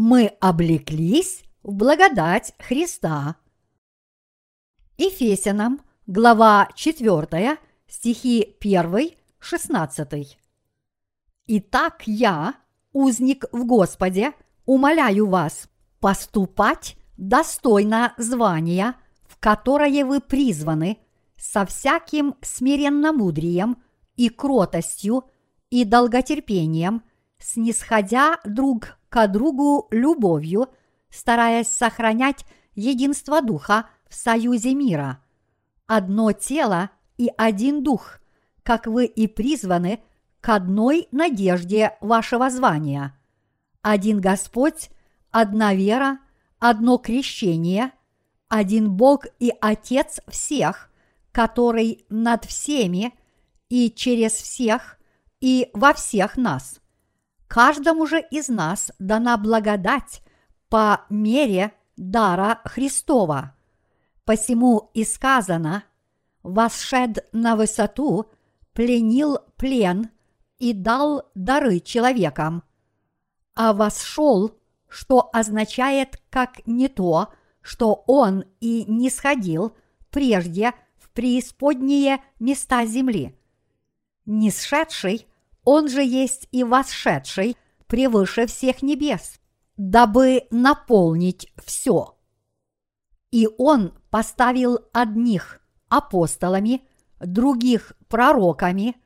мы облеклись в благодать Христа. Ефесянам, глава 4, стихи 1, 16. Итак, я, узник в Господе, умоляю вас поступать достойно звания, в которое вы призваны, со всяким смиренномудрием и кротостью и долготерпением, снисходя друг к другу любовью, стараясь сохранять единство духа в союзе мира. Одно тело и один дух, как вы и призваны к одной надежде вашего звания. Один Господь, одна вера, одно крещение, один Бог и Отец всех, который над всеми и через всех и во всех нас. Каждому же из нас дана благодать по мере дара Христова. Посему и сказано, восшед на высоту, пленил плен и дал дары человекам. А восшел, что означает как не то, что он и не сходил прежде в преисподние места земли. Нисшедший он же есть и восшедший превыше всех небес, дабы наполнить все. И он поставил одних апостолами, других пророками,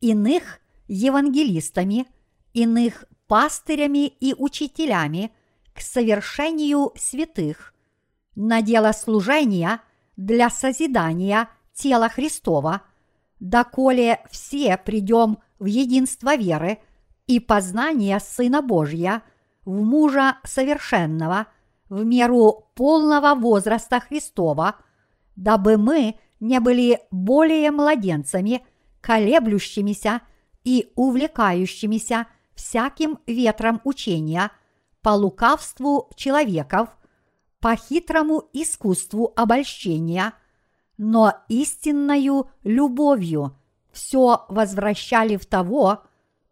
иных евангелистами, иных пастырями и учителями к совершению святых, на дело служения для созидания тела Христова, доколе все придем в единство веры и познание Сына Божья, в мужа совершенного, в меру полного возраста Христова, дабы мы не были более младенцами, колеблющимися и увлекающимися всяким ветром учения по лукавству человеков, по хитрому искусству обольщения, но истинною любовью – все возвращали в того,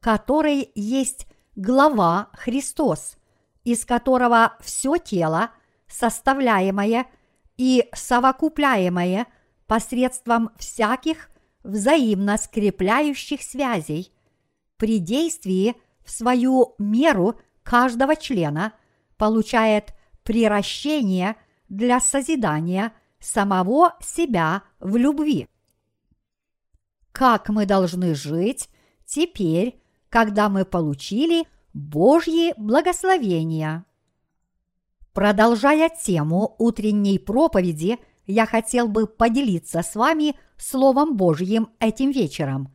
который есть глава Христос, из которого все тело, составляемое и совокупляемое посредством всяких взаимно скрепляющих связей, при действии в свою меру каждого члена получает приращение для созидания самого себя в любви как мы должны жить теперь, когда мы получили Божьи благословения. Продолжая тему утренней проповеди, я хотел бы поделиться с вами Словом Божьим этим вечером.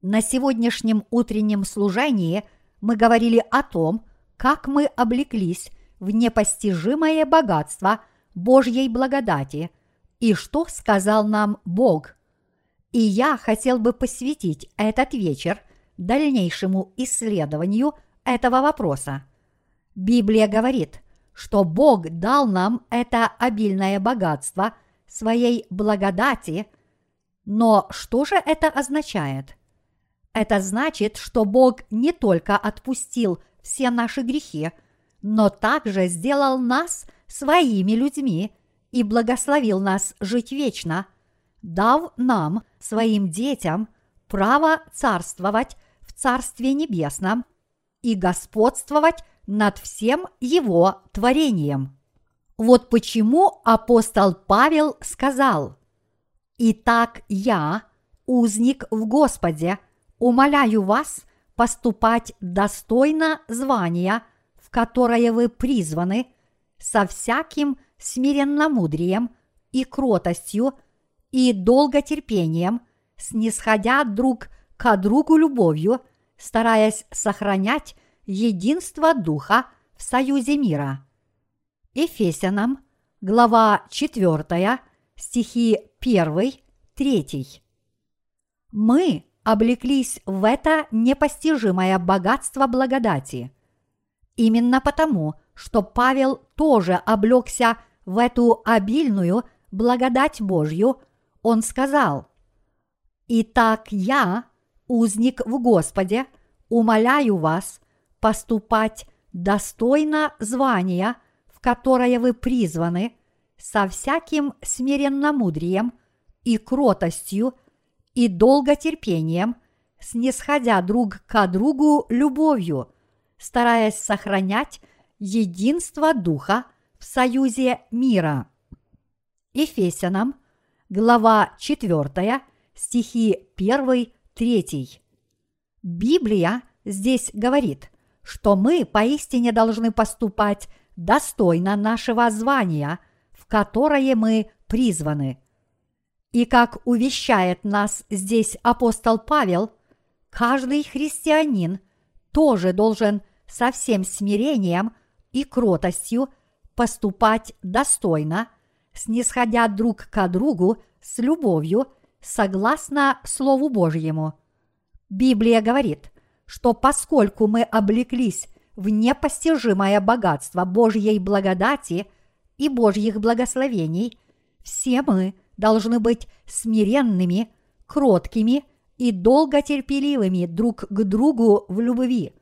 На сегодняшнем утреннем служении мы говорили о том, как мы облеклись в непостижимое богатство Божьей благодати и что сказал нам Бог – и я хотел бы посвятить этот вечер дальнейшему исследованию этого вопроса. Библия говорит, что Бог дал нам это обильное богатство своей благодати, но что же это означает? Это значит, что Бог не только отпустил все наши грехи, но также сделал нас своими людьми и благословил нас жить вечно, дав нам, своим детям, право царствовать в Царстве Небесном и господствовать над всем его творением. Вот почему апостол Павел сказал, «Итак я, узник в Господе, умоляю вас поступать достойно звания, в которое вы призваны, со всяким смиренномудрием и кротостью – и долготерпением, снисходя друг к другу любовью, стараясь сохранять единство Духа в союзе мира. Ефесянам, глава 4, стихи 1, 3. Мы облеклись в это непостижимое богатство благодати. Именно потому, что Павел тоже облегся в эту обильную благодать Божью – он сказал, «Итак я, узник в Господе, умоляю вас поступать достойно звания, в которое вы призваны, со всяким смиренномудрием и кротостью и долготерпением, снисходя друг к другу любовью, стараясь сохранять единство Духа в союзе мира. Ефесянам, глава 4, стихи 1-3. Библия здесь говорит, что мы поистине должны поступать достойно нашего звания, в которое мы призваны. И как увещает нас здесь апостол Павел, каждый христианин тоже должен со всем смирением и кротостью поступать достойно, снисходя друг к другу с любовью, согласно Слову Божьему. Библия говорит, что поскольку мы облеклись в непостижимое богатство Божьей благодати и Божьих благословений, все мы должны быть смиренными, кроткими и долготерпеливыми друг к другу в любви.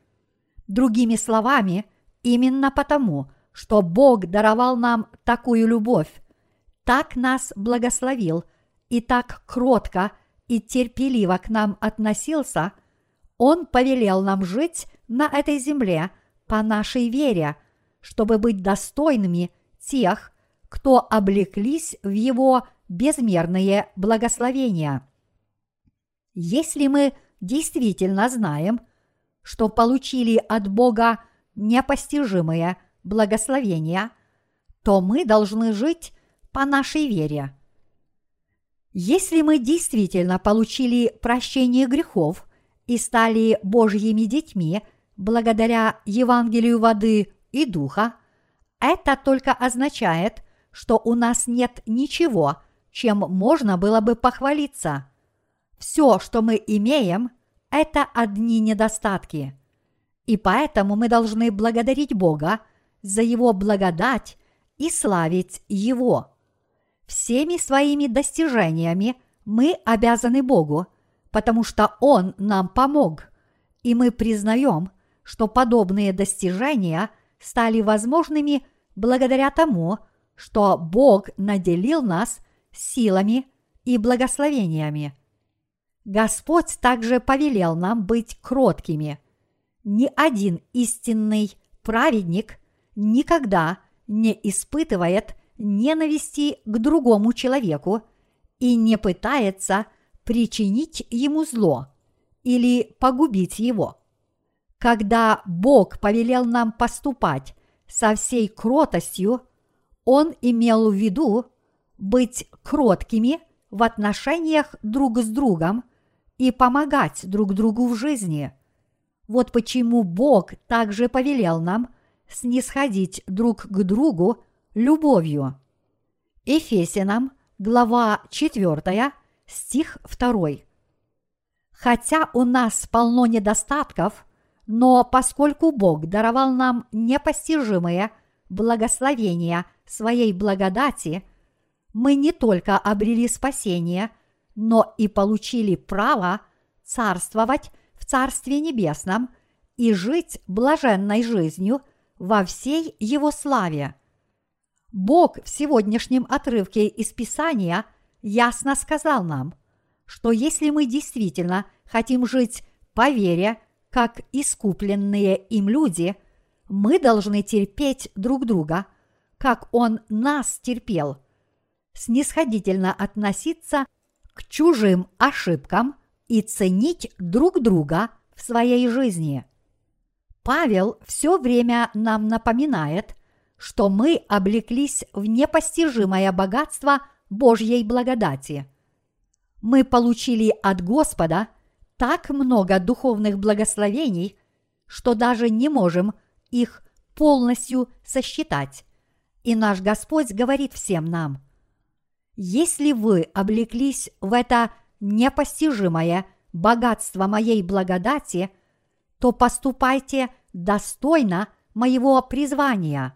Другими словами, именно потому, что Бог даровал нам такую любовь, так нас благословил и так кротко и терпеливо к нам относился, Он повелел нам жить на этой земле по нашей вере, чтобы быть достойными тех, кто облеклись в Его безмерные благословения. Если мы действительно знаем, что получили от Бога непостижимые благословения, то мы должны жить по нашей вере. Если мы действительно получили прощение грехов и стали Божьими детьми благодаря Евангелию воды и духа, это только означает, что у нас нет ничего – чем можно было бы похвалиться. Все, что мы имеем, это одни недостатки. И поэтому мы должны благодарить Бога за Его благодать и славить Его. Всеми своими достижениями мы обязаны Богу, потому что Он нам помог, и мы признаем, что подобные достижения стали возможными благодаря тому, что Бог наделил нас – силами и благословениями. Господь также повелел нам быть кроткими. Ни один истинный праведник никогда не испытывает ненависти к другому человеку и не пытается причинить ему зло или погубить его. Когда Бог повелел нам поступать со всей кротостью, Он имел в виду быть кроткими в отношениях друг с другом и помогать друг другу в жизни. Вот почему Бог также повелел нам снисходить друг к другу любовью. Ефесянам, глава 4, стих 2. Хотя у нас полно недостатков, но поскольку Бог даровал нам непостижимые благословения своей благодати – мы не только обрели спасение, но и получили право царствовать в Царстве Небесном и жить блаженной жизнью во всей Его славе. Бог в сегодняшнем отрывке из Писания ясно сказал нам, что если мы действительно хотим жить по вере, как искупленные им люди, мы должны терпеть друг друга, как Он нас терпел – снисходительно относиться к чужим ошибкам и ценить друг друга в своей жизни. Павел все время нам напоминает, что мы облеклись в непостижимое богатство Божьей благодати. Мы получили от Господа так много духовных благословений, что даже не можем их полностью сосчитать. И наш Господь говорит всем нам – если вы облеклись в это непостижимое богатство моей благодати, то поступайте достойно моего призвания.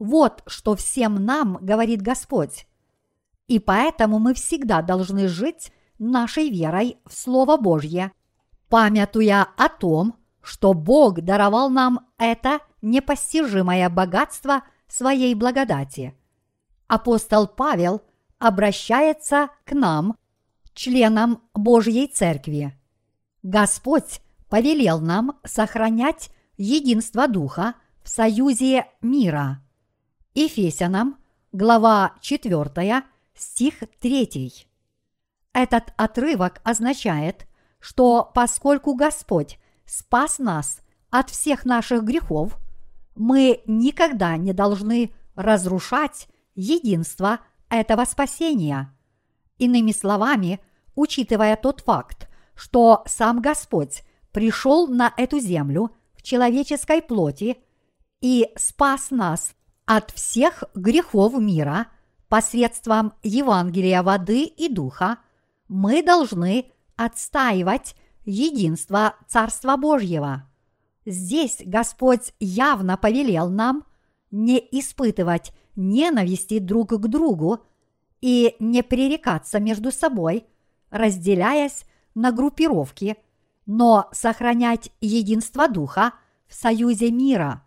Вот что всем нам говорит Господь. И поэтому мы всегда должны жить нашей верой в Слово Божье, памятуя о том, что Бог даровал нам это непостижимое богатство своей благодати. Апостол Павел обращается к нам, членам Божьей Церкви. Господь повелел нам сохранять единство Духа в союзе мира. Ефесянам, глава 4, стих 3. Этот отрывок означает, что поскольку Господь спас нас от всех наших грехов, мы никогда не должны разрушать единство этого спасения. Иными словами, учитывая тот факт, что сам Господь пришел на эту землю в человеческой плоти и спас нас от всех грехов мира посредством Евангелия воды и духа, мы должны отстаивать единство Царства Божьего. Здесь Господь явно повелел нам не испытывать ненависти друг к другу и не пререкаться между собой, разделяясь на группировки, но сохранять единство Духа в союзе мира.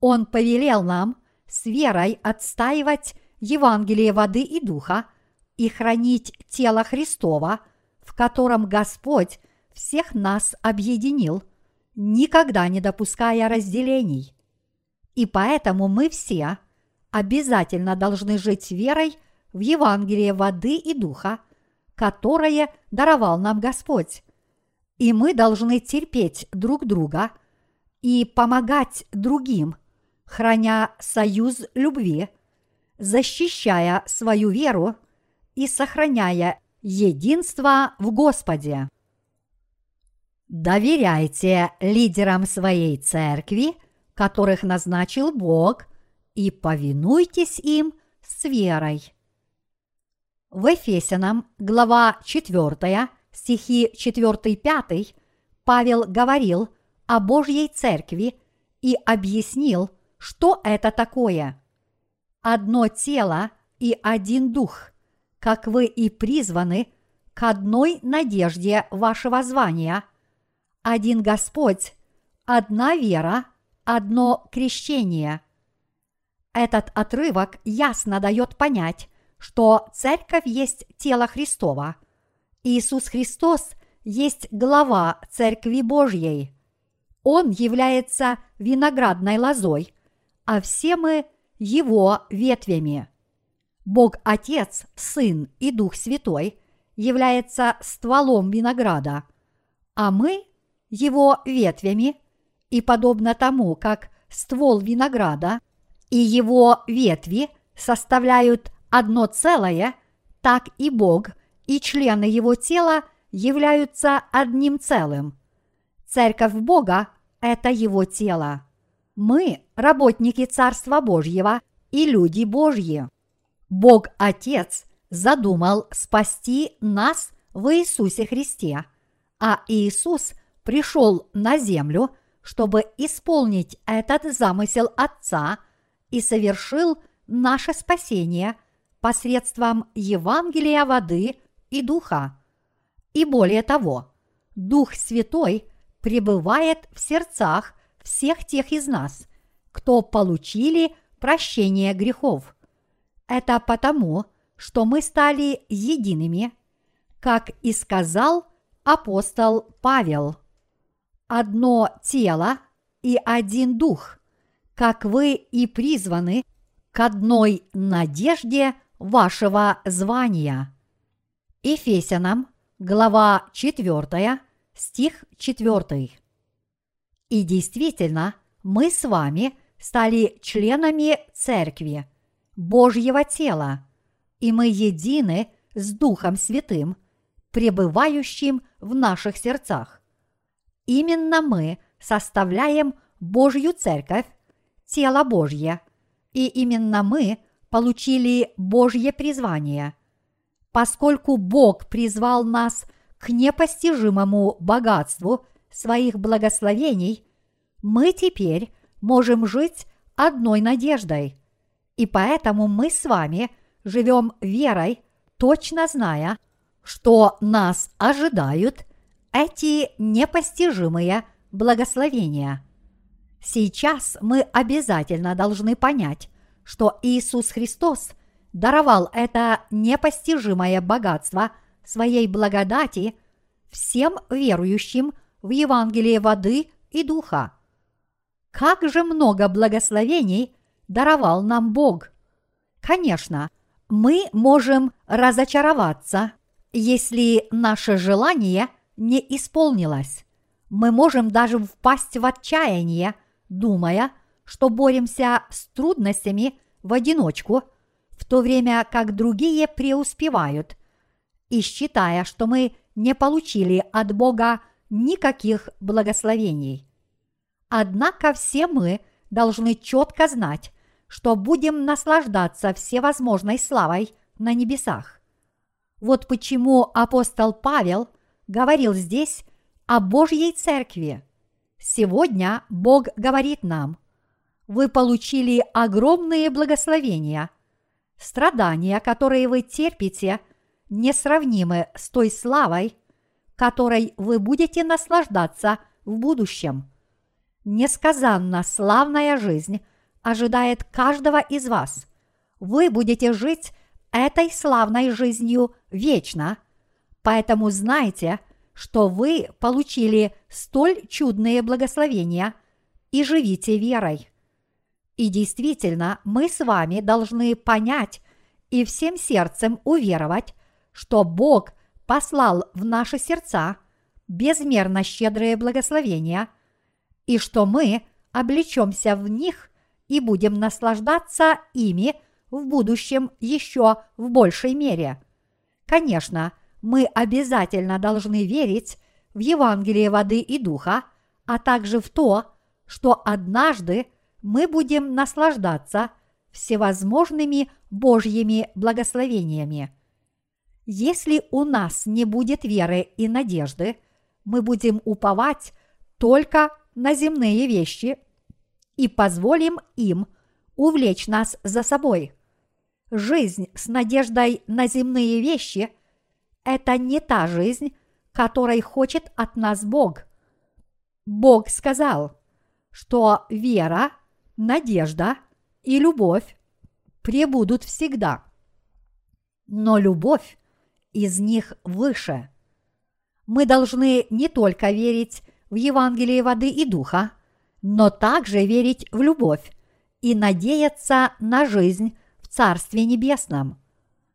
Он повелел нам с верой отстаивать Евангелие воды и Духа и хранить тело Христова, в котором Господь всех нас объединил, никогда не допуская разделений. И поэтому мы все обязательно должны жить верой в Евангелие воды и духа, которое даровал нам Господь. И мы должны терпеть друг друга и помогать другим, храня союз любви, защищая свою веру и сохраняя единство в Господе. Доверяйте лидерам своей церкви, которых назначил Бог, и повинуйтесь им с верой. В Ефесянам, глава 4, стихи 4-5, Павел говорил о Божьей церкви и объяснил, что это такое. Одно тело и один дух, как вы и призваны к одной надежде вашего звания – один Господь, одна вера, одно крещение. Этот отрывок ясно дает понять, что церковь есть тело Христова. Иисус Христос есть глава Церкви Божьей. Он является виноградной лозой, а все мы его ветвями. Бог Отец, Сын и Дух Святой является стволом винограда, а мы его ветвями, и подобно тому, как ствол винограда и его ветви составляют одно целое, так и Бог и члены его тела являются одним целым. Церковь Бога – это его тело. Мы – работники Царства Божьего и люди Божьи. Бог Отец задумал спасти нас в Иисусе Христе, а Иисус – пришел на землю, чтобы исполнить этот замысел Отца и совершил наше спасение посредством Евангелия воды и духа. И более того, Дух Святой пребывает в сердцах всех тех из нас, кто получили прощение грехов. Это потому, что мы стали едиными, как и сказал апостол Павел одно тело и один дух, как вы и призваны к одной надежде вашего звания. Ефесянам, глава 4, стих 4. И действительно, мы с вами стали членами церкви, Божьего тела, и мы едины с Духом Святым, пребывающим в наших сердцах. Именно мы составляем Божью церковь, тело Божье, и именно мы получили Божье призвание. Поскольку Бог призвал нас к непостижимому богатству своих благословений, мы теперь можем жить одной надеждой. И поэтому мы с вами живем верой, точно зная, что нас ожидают – эти непостижимые благословения. Сейчас мы обязательно должны понять, что Иисус Христос даровал это непостижимое богатство своей благодати всем верующим в Евангелие воды и духа. Как же много благословений даровал нам Бог! Конечно, мы можем разочароваться, если наше желание не исполнилось. Мы можем даже впасть в отчаяние, думая, что боремся с трудностями в одиночку, в то время как другие преуспевают, и считая, что мы не получили от Бога никаких благословений. Однако все мы должны четко знать, что будем наслаждаться всевозможной славой на небесах. Вот почему апостол Павел говорил здесь о Божьей Церкви. Сегодня Бог говорит нам, вы получили огромные благословения. Страдания, которые вы терпите, несравнимы с той славой, которой вы будете наслаждаться в будущем. Несказанно славная жизнь ожидает каждого из вас. Вы будете жить этой славной жизнью вечно, поэтому знайте, что вы получили столь чудные благословения и живите верой. И действительно, мы с вами должны понять и всем сердцем уверовать, что Бог послал в наши сердца безмерно щедрые благословения, и что мы облечемся в них и будем наслаждаться ими в будущем еще в большей мере. Конечно, мы обязательно должны верить в Евангелие воды и духа, а также в то, что однажды мы будем наслаждаться всевозможными Божьими благословениями. Если у нас не будет веры и надежды, мы будем уповать только на земные вещи и позволим им увлечь нас за собой. Жизнь с надеждой на земные вещи – это не та жизнь, которой хочет от нас Бог. Бог сказал, что вера, надежда и любовь пребудут всегда. Но любовь из них выше. Мы должны не только верить в Евангелие воды и духа, но также верить в любовь и надеяться на жизнь в Царстве Небесном.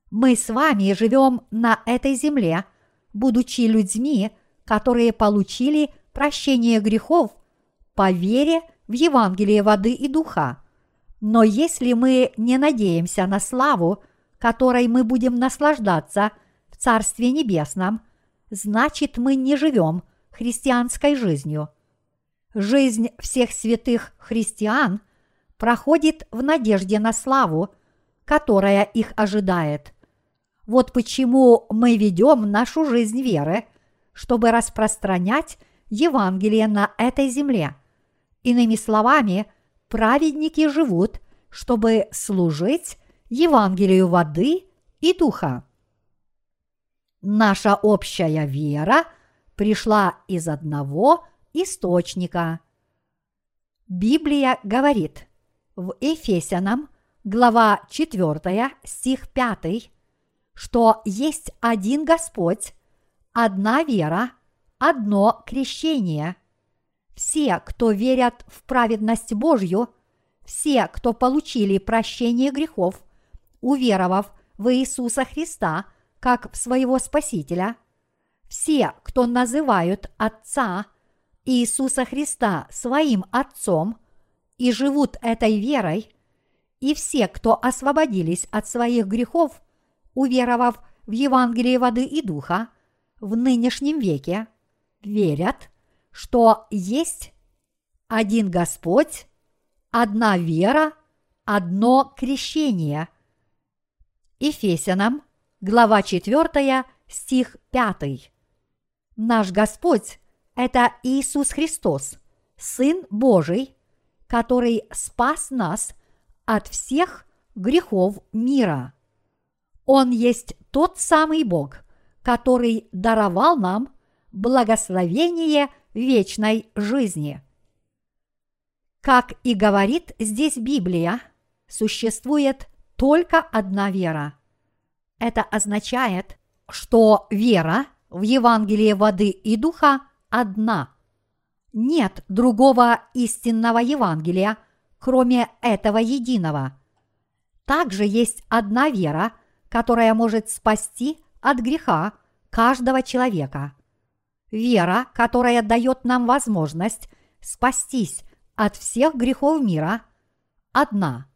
Мы с вами живем на этой земле – будучи людьми, которые получили прощение грехов по вере в Евангелие воды и духа. Но если мы не надеемся на славу, которой мы будем наслаждаться Царстве Небесном, значит мы не живем христианской жизнью. Жизнь всех святых христиан проходит в надежде на славу, которая их ожидает – вот почему мы ведем нашу жизнь веры, чтобы распространять Евангелие на этой земле. Иными словами, праведники живут, чтобы служить Евангелию воды и духа. Наша общая вера пришла из одного источника. Библия говорит в Ефесянам, глава 4, стих 5, что есть один Господь, одна вера, одно крещение. Все, кто верят в праведность Божью, все, кто получили прощение грехов, уверовав в Иисуса Христа как своего Спасителя, все, кто называют Отца Иисуса Христа своим Отцом и живут этой верой, и все, кто освободились от своих грехов – уверовав в Евангелие воды и духа, в нынешнем веке верят, что есть один Господь, одна вера, одно крещение. Ефесянам, глава 4, стих 5. Наш Господь – это Иисус Христос, Сын Божий, который спас нас от всех грехов мира. Он есть тот самый Бог, который даровал нам благословение вечной жизни. Как и говорит здесь Библия, существует только одна вера. Это означает, что вера в Евангелие воды и духа одна. Нет другого истинного Евангелия, кроме этого единого. Также есть одна вера, которая может спасти от греха каждого человека. Вера, которая дает нам возможность спастись от всех грехов мира, одна.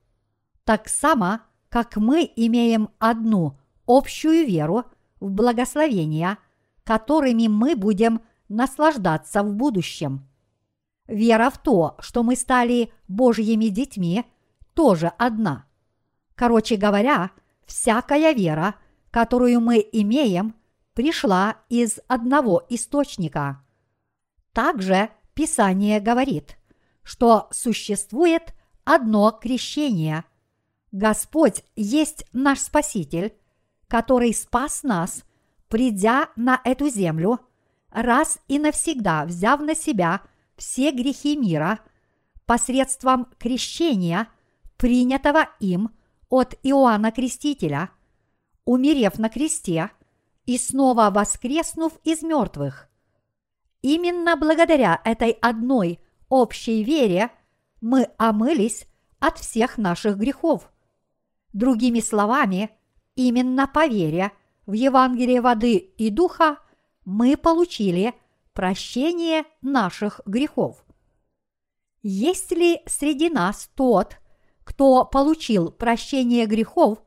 Так само, как мы имеем одну общую веру в благословения, которыми мы будем наслаждаться в будущем. Вера в то, что мы стали Божьими детьми, тоже одна. Короче говоря, всякая вера, которую мы имеем, пришла из одного источника. Также Писание говорит, что существует одно крещение. Господь есть наш Спаситель, который спас нас, придя на эту землю, раз и навсегда взяв на себя все грехи мира посредством крещения, принятого им от Иоанна Крестителя, умерев на кресте и снова воскреснув из мертвых. Именно благодаря этой одной общей вере мы омылись от всех наших грехов. Другими словами, именно по вере в Евангелие воды и духа мы получили прощение наших грехов. Есть ли среди нас тот, кто получил прощение грехов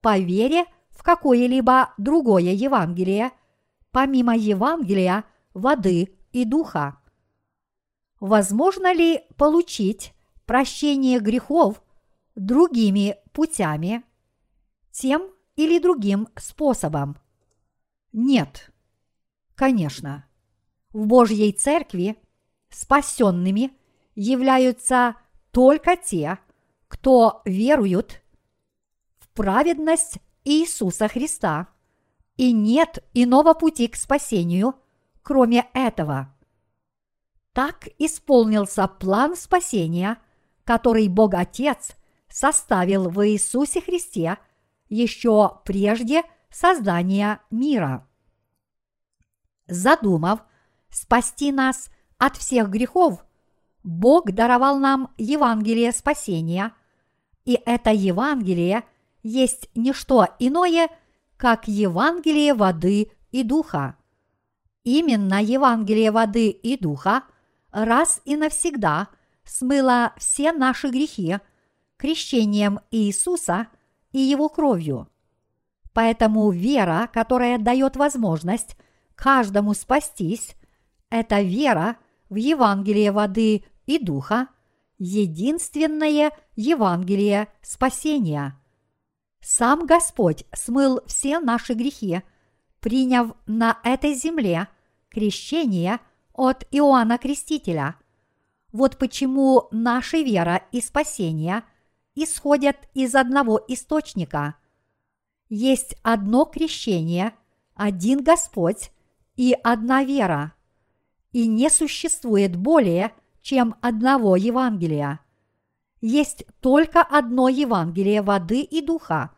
по вере в какое-либо другое Евангелие, помимо Евангелия воды и духа? Возможно ли получить прощение грехов другими путями, тем или другим способом? Нет. Конечно. В Божьей Церкви спасенными являются только те, кто веруют в праведность Иисуса Христа, и нет иного пути к спасению, кроме этого. Так исполнился план спасения, который Бог Отец составил в Иисусе Христе еще прежде создания мира. Задумав спасти нас от всех грехов, Бог даровал нам Евангелие спасения, и это Евангелие есть не что иное, как Евангелие воды и духа. Именно Евангелие воды и духа раз и навсегда смыла все наши грехи крещением Иисуса и Его кровью. Поэтому вера, которая дает возможность каждому спастись, это вера в Евангелие воды и духа, единственное Евангелие спасения. Сам Господь смыл все наши грехи, приняв на этой земле крещение – от Иоанна Крестителя. Вот почему наша вера и спасение исходят из одного источника. Есть одно крещение, один Господь и одна вера. И не существует более, чем одного Евангелия. Есть только одно Евангелие воды и духа.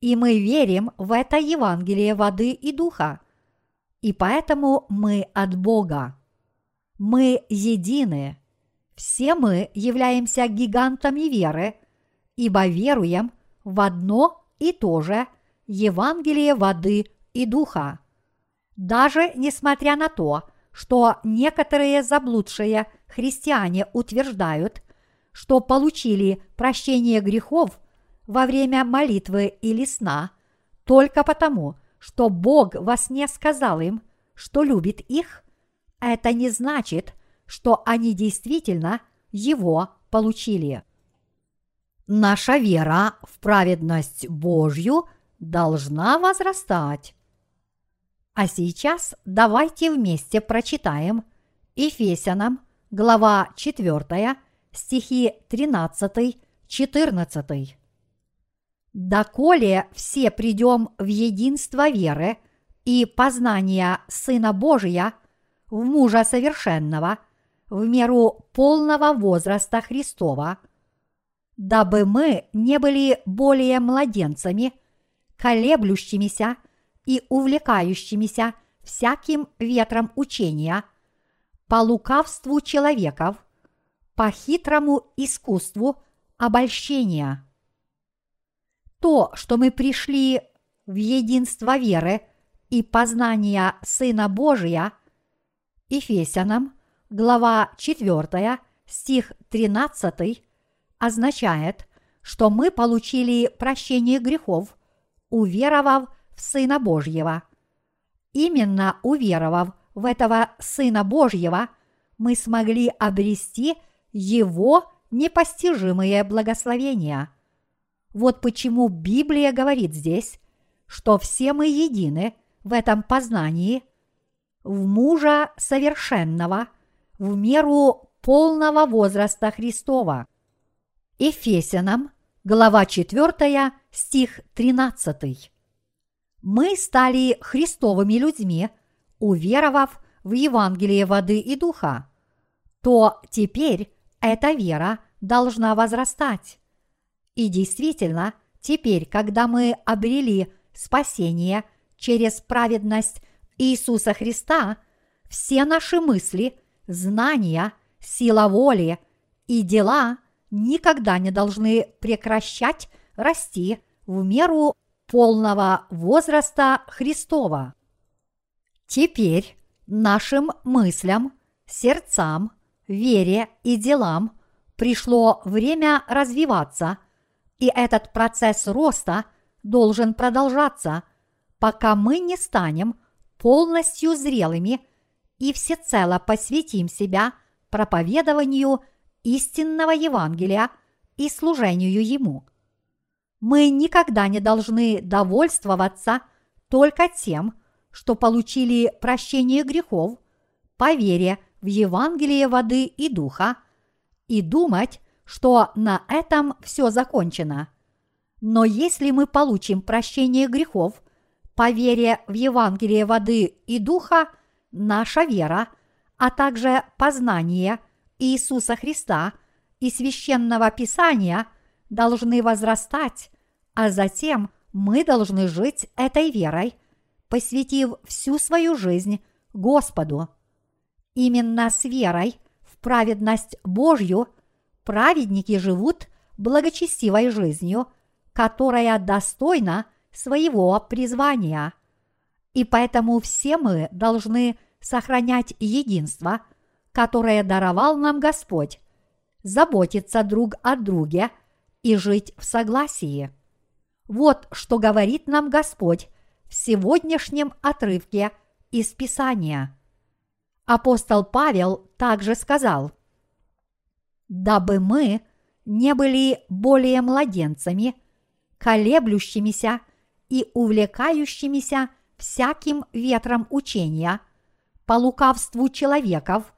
И мы верим в это Евангелие воды и духа и поэтому мы от Бога. Мы едины. Все мы являемся гигантами веры, ибо веруем в одно и то же Евангелие воды и духа. Даже несмотря на то, что некоторые заблудшие христиане утверждают, что получили прощение грехов во время молитвы или сна только потому, что Бог во сне сказал им, что любит их, это не значит, что они действительно его получили. Наша вера в праведность Божью должна возрастать. А сейчас давайте вместе прочитаем Ефесянам, глава 4, стихи 13-14 доколе все придем в единство веры и познания Сына Божия, в мужа совершенного, в меру полного возраста Христова, дабы мы не были более младенцами, колеблющимися и увлекающимися всяким ветром учения, по лукавству человеков, по хитрому искусству обольщения. То, что мы пришли в единство веры и познания Сына Божия, Ефесянам, глава 4, стих 13, означает, что мы получили прощение грехов, уверовав в Сына Божьего. Именно уверовав в этого Сына Божьего, мы смогли обрести Его непостижимые благословения. Вот почему Библия говорит здесь, что все мы едины в этом познании, в мужа совершенного, в меру полного возраста Христова. Ефесянам, глава 4, стих 13. Мы стали христовыми людьми, уверовав в Евангелие воды и духа, то теперь эта вера должна возрастать. И действительно, теперь, когда мы обрели спасение через праведность Иисуса Христа, все наши мысли, знания, сила воли и дела никогда не должны прекращать расти в меру полного возраста Христова. Теперь нашим мыслям, сердцам, вере и делам пришло время развиваться, и этот процесс роста должен продолжаться, пока мы не станем полностью зрелыми и всецело посвятим себя проповедованию истинного Евангелия и служению Ему. Мы никогда не должны довольствоваться только тем, что получили прощение грехов по вере в Евангелие воды и духа и думать, что на этом все закончено. Но если мы получим прощение грехов по вере в Евангелие воды и духа, наша вера, а также познание Иисуса Христа и священного Писания должны возрастать, а затем мы должны жить этой верой, посвятив всю свою жизнь Господу. Именно с верой в праведность Божью праведники живут благочестивой жизнью, которая достойна своего призвания. И поэтому все мы должны сохранять единство, которое даровал нам Господь, заботиться друг о друге и жить в согласии. Вот что говорит нам Господь в сегодняшнем отрывке из Писания. Апостол Павел также сказал, «Дабы мы не были более младенцами, колеблющимися и увлекающимися всяким ветром учения, по лукавству человеков,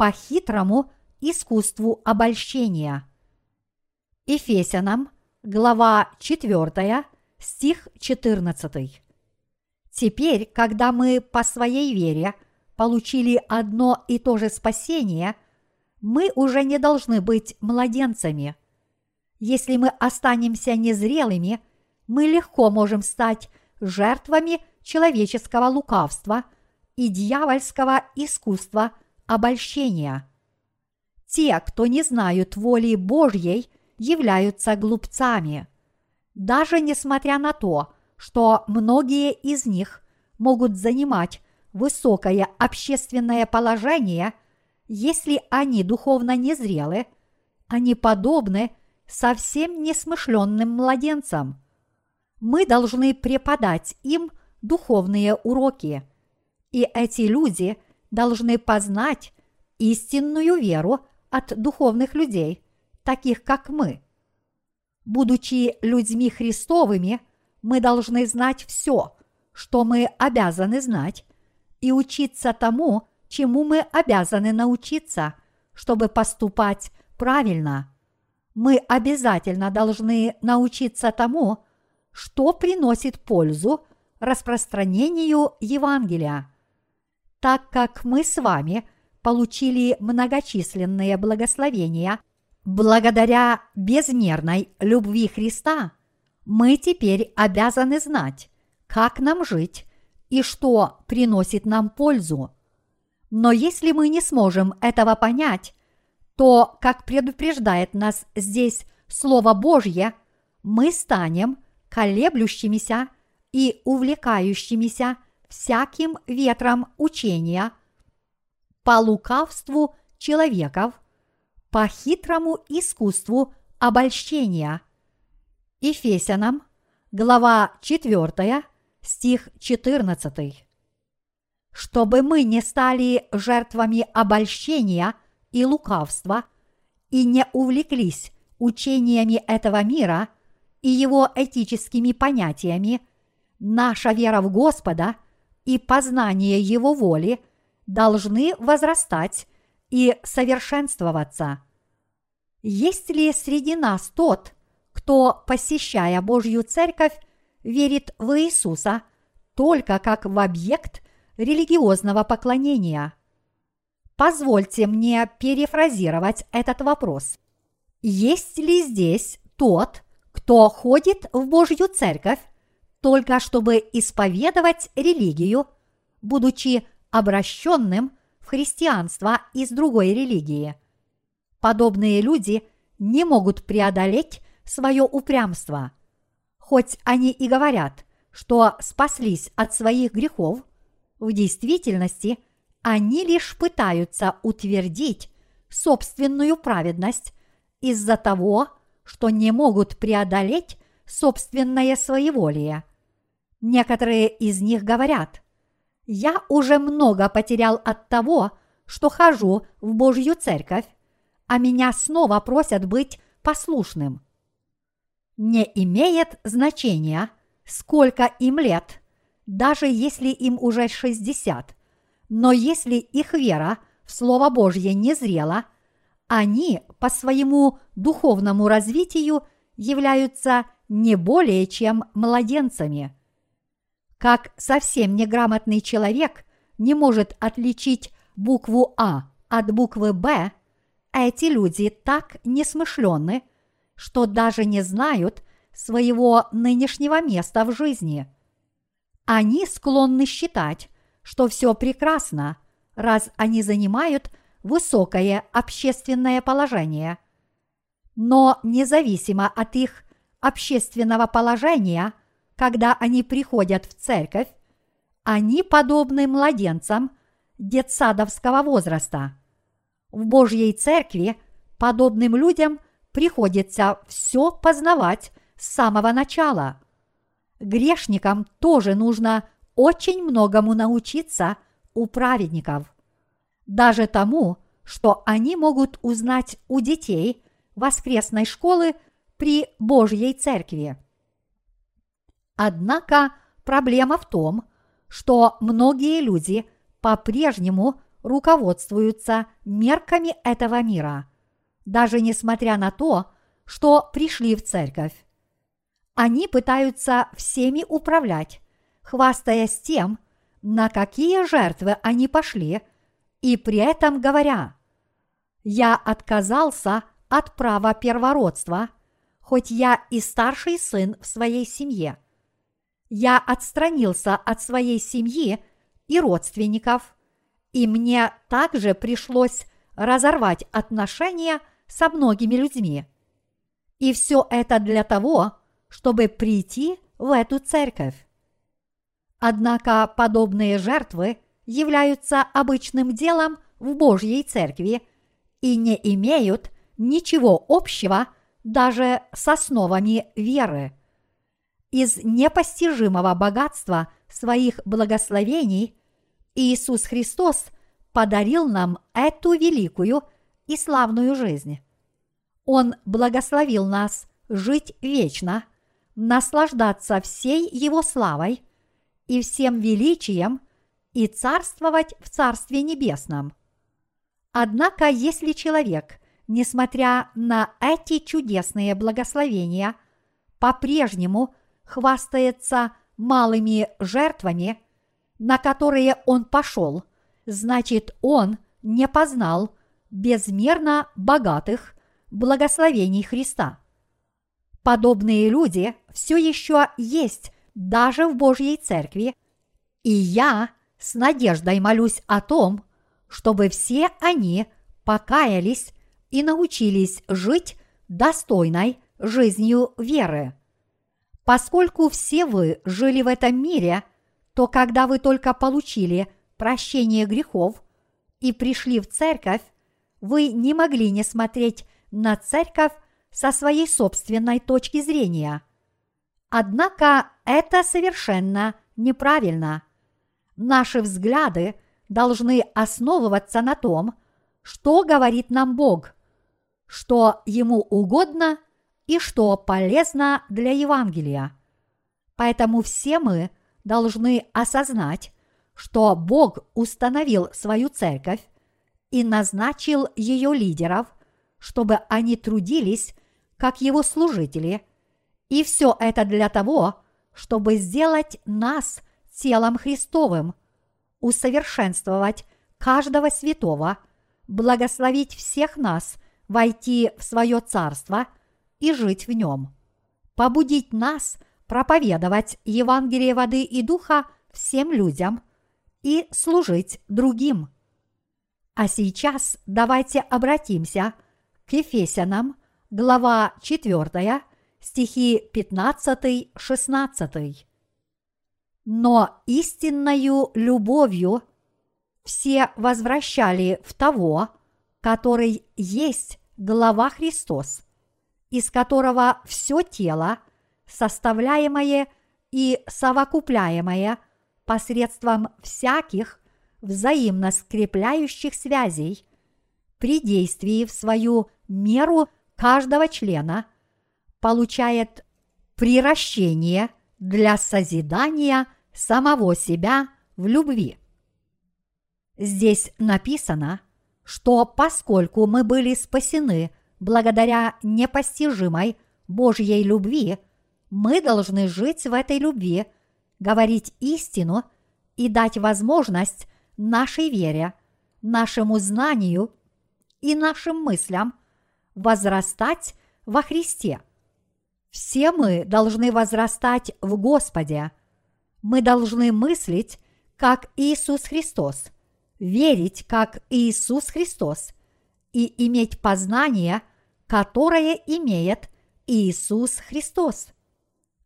по хитрому искусству обольщения». Ефесянам, глава 4, стих 14. Теперь, когда мы по своей вере получили одно и то же спасение, мы уже не должны быть младенцами. Если мы останемся незрелыми, мы легко можем стать жертвами человеческого лукавства и дьявольского искусства обольщения. Те, кто не знают воли Божьей, являются глупцами. Даже несмотря на то, что многие из них могут занимать высокое общественное положение, если они духовно незрелы, они подобны совсем несмышленным младенцам. Мы должны преподать им духовные уроки, и эти люди должны познать истинную веру от духовных людей, таких как мы. Будучи людьми Христовыми – мы должны знать все, что мы обязаны знать, и учиться тому, чему мы обязаны научиться, чтобы поступать правильно. Мы обязательно должны научиться тому, что приносит пользу распространению Евангелия. Так как мы с вами получили многочисленные благословения благодаря безмерной любви Христа, мы теперь обязаны знать, как нам жить и что приносит нам пользу. Но если мы не сможем этого понять, то, как предупреждает нас здесь Слово Божье, мы станем колеблющимися и увлекающимися всяким ветром учения по лукавству человеков, по хитрому искусству обольщения. Ефесянам, глава 4, стих 14. Чтобы мы не стали жертвами обольщения и лукавства и не увлеклись учениями этого мира и его этическими понятиями, наша вера в Господа и познание Его воли должны возрастать и совершенствоваться. Есть ли среди нас тот, кто, посещая Божью Церковь, верит в Иисуса только как в объект религиозного поклонения? Позвольте мне перефразировать этот вопрос. Есть ли здесь тот, кто ходит в Божью Церковь только чтобы исповедовать религию, будучи обращенным в христианство из другой религии? Подобные люди не могут преодолеть свое упрямство. Хоть они и говорят, что спаслись от своих грехов, в действительности они лишь пытаются утвердить собственную праведность из-за того, что не могут преодолеть собственное своеволие. Некоторые из них говорят, «Я уже много потерял от того, что хожу в Божью церковь, а меня снова просят быть послушным. Не имеет значения, сколько им лет, даже если им уже 60, но если их вера в Слово Божье не зрела, они по своему духовному развитию являются не более чем младенцами. Как совсем неграмотный человек не может отличить букву А от буквы Б, эти люди так несмышленны, что даже не знают своего нынешнего места в жизни. Они склонны считать, что все прекрасно, раз они занимают высокое общественное положение. Но независимо от их общественного положения, когда они приходят в церковь, они подобны младенцам детсадовского возраста – в Божьей Церкви подобным людям приходится все познавать с самого начала. Грешникам тоже нужно очень многому научиться у праведников. Даже тому, что они могут узнать у детей воскресной школы при Божьей Церкви. Однако проблема в том, что многие люди по-прежнему руководствуются мерками этого мира, даже несмотря на то, что пришли в церковь. Они пытаются всеми управлять, хвастаясь тем, на какие жертвы они пошли, и при этом говоря, «Я отказался от права первородства, хоть я и старший сын в своей семье. Я отстранился от своей семьи и родственников – и мне также пришлось разорвать отношения со многими людьми. И все это для того, чтобы прийти в эту церковь. Однако подобные жертвы являются обычным делом в Божьей церкви и не имеют ничего общего даже с основами веры. Из непостижимого богатства своих благословений – Иисус Христос подарил нам эту великую и славную жизнь. Он благословил нас жить вечно, наслаждаться всей Его славой и всем величием и царствовать в Царстве Небесном. Однако, если человек, несмотря на эти чудесные благословения, по-прежнему хвастается малыми жертвами – на которые он пошел, значит, он не познал безмерно богатых благословений Христа. Подобные люди все еще есть даже в Божьей Церкви, и я с надеждой молюсь о том, чтобы все они покаялись и научились жить достойной жизнью веры. Поскольку все вы жили в этом мире, то когда вы только получили прощение грехов и пришли в церковь, вы не могли не смотреть на церковь со своей собственной точки зрения. Однако это совершенно неправильно. Наши взгляды должны основываться на том, что говорит нам Бог, что Ему угодно и что полезно для Евангелия. Поэтому все мы должны осознать, что Бог установил свою церковь и назначил ее лидеров, чтобы они трудились как его служители, и все это для того, чтобы сделать нас телом Христовым, усовершенствовать каждого святого, благословить всех нас войти в свое царство и жить в нем, побудить нас проповедовать Евангелие воды и духа всем людям и служить другим. А сейчас давайте обратимся к Ефесянам, глава 4, стихи 15-16. Но истинною любовью все возвращали в того, который есть глава Христос, из которого все тело, составляемое и совокупляемое посредством всяких взаимно скрепляющих связей, при действии в свою меру каждого члена получает приращение для созидания самого себя в любви. Здесь написано, что поскольку мы были спасены благодаря непостижимой Божьей любви, мы должны жить в этой любви, говорить истину и дать возможность нашей вере, нашему знанию и нашим мыслям возрастать во Христе. Все мы должны возрастать в Господе. Мы должны мыслить, как Иисус Христос, верить, как Иисус Христос, и иметь познание, которое имеет Иисус Христос.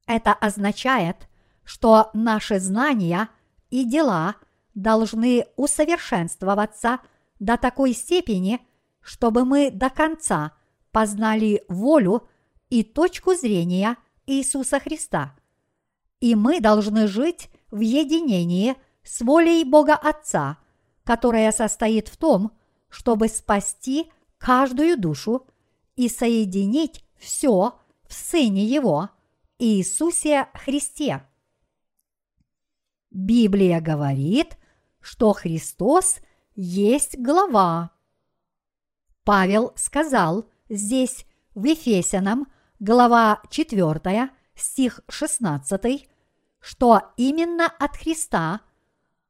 Это означает, что наши знания и дела должны усовершенствоваться до такой степени, чтобы мы до конца познали волю и точку зрения Иисуса Христа. И мы должны жить в единении с волей Бога Отца, которая состоит в том, чтобы спасти каждую душу и соединить все в Сыне Его, Иисусе Христе. Библия говорит, что Христос есть глава. Павел сказал здесь в Ефесянам, глава 4, стих 16, что именно от Христа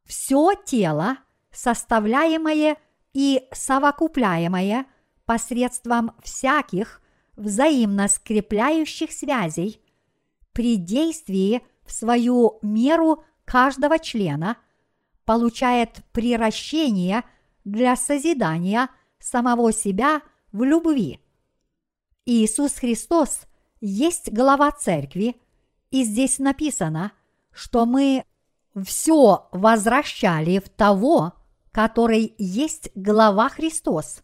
все тело, составляемое и совокупляемое посредством всяких взаимно скрепляющих связей, при действии в свою меру каждого члена получает приращение для созидания самого себя в любви. Иисус Христос есть глава церкви, и здесь написано, что мы все возвращали в того, который есть глава Христос,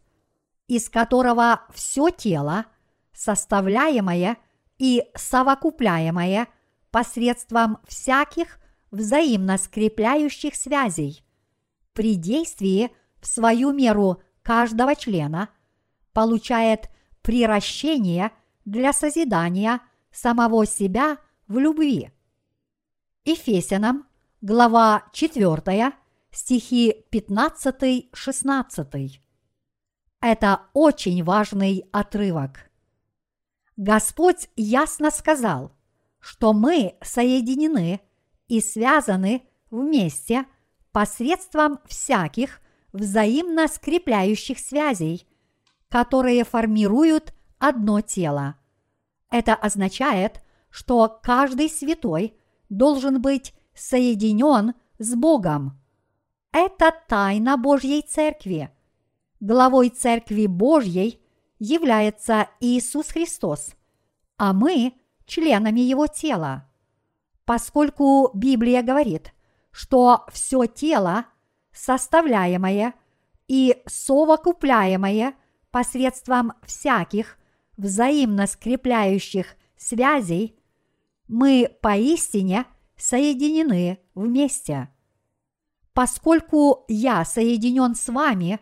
из которого все тело, составляемое и совокупляемое посредством всяких взаимно скрепляющих связей, при действии в свою меру каждого члена получает приращение для созидания самого себя в любви. Ефесянам, глава 4, стихи 15-16. Это очень важный отрывок. Господь ясно сказал, что мы соединены и связаны вместе посредством всяких взаимно скрепляющих связей, которые формируют одно тело. Это означает, что каждый святой должен быть соединен с Богом. Это тайна Божьей Церкви. Главой Церкви Божьей является Иисус Христос, а мы – членами Его тела. Поскольку Библия говорит, что все тело, составляемое и совокупляемое посредством всяких взаимно скрепляющих связей, мы поистине соединены вместе. Поскольку я соединен с вами,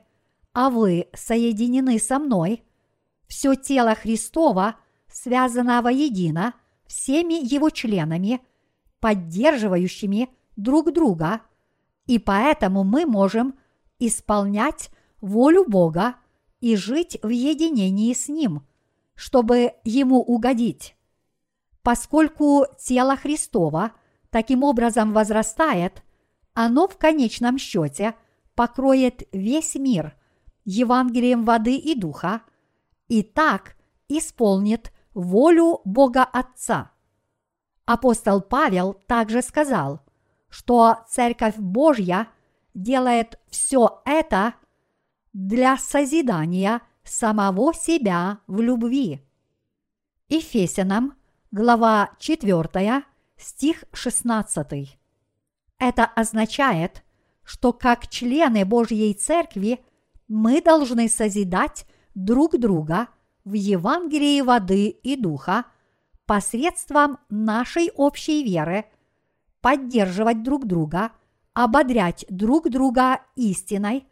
а вы соединены со мной, все тело Христова связано воедино всеми его членами, поддерживающими друг друга, и поэтому мы можем исполнять волю Бога и жить в единении с Ним, чтобы Ему угодить. Поскольку тело Христова таким образом возрастает, оно в конечном счете покроет весь мир Евангелием воды и духа и так исполнит волю Бога Отца. Апостол Павел также сказал, что Церковь Божья делает все это для созидания самого себя в любви. Ефесянам, глава 4, стих 16. Это означает, что как члены Божьей Церкви мы должны созидать друг друга в Евангелии воды и духа посредством нашей общей веры, поддерживать друг друга, ободрять друг друга истиной,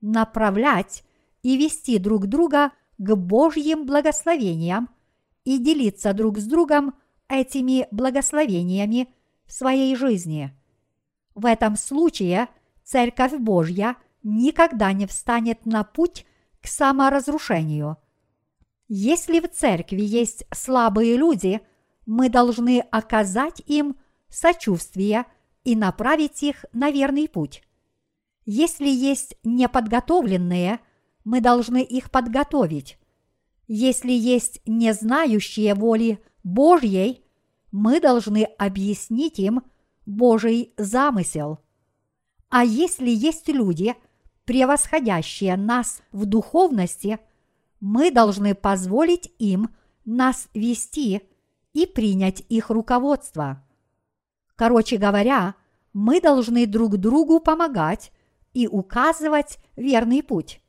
направлять и вести друг друга к Божьим благословениям и делиться друг с другом этими благословениями в своей жизни. В этом случае Церковь Божья никогда не встанет на путь к саморазрушению. Если в церкви есть слабые люди, мы должны оказать им сочувствие и направить их на верный путь. Если есть неподготовленные, мы должны их подготовить. Если есть не знающие воли Божьей, мы должны объяснить им Божий замысел. А если есть люди – превосходящие нас в духовности, мы должны позволить им нас вести и принять их руководство. Короче говоря, мы должны друг другу помогать и указывать верный путь.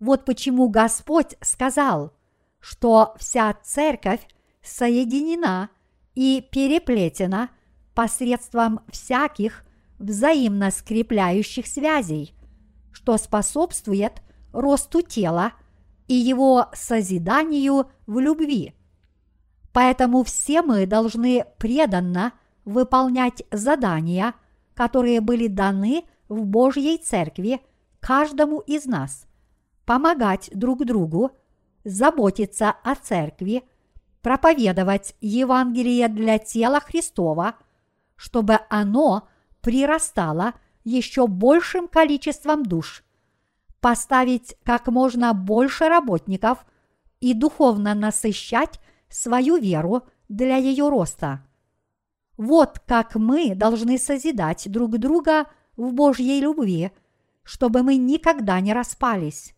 Вот почему Господь сказал, что вся церковь соединена и переплетена посредством всяких взаимно скрепляющих связей – что способствует росту тела и его созиданию в любви. Поэтому все мы должны преданно выполнять задания, которые были даны в Божьей Церкви каждому из нас, помогать друг другу, заботиться о Церкви, проповедовать Евангелие для тела Христова, чтобы оно прирастало – еще большим количеством душ, поставить как можно больше работников и духовно насыщать свою веру для ее роста. Вот как мы должны созидать друг друга в Божьей любви, чтобы мы никогда не распались.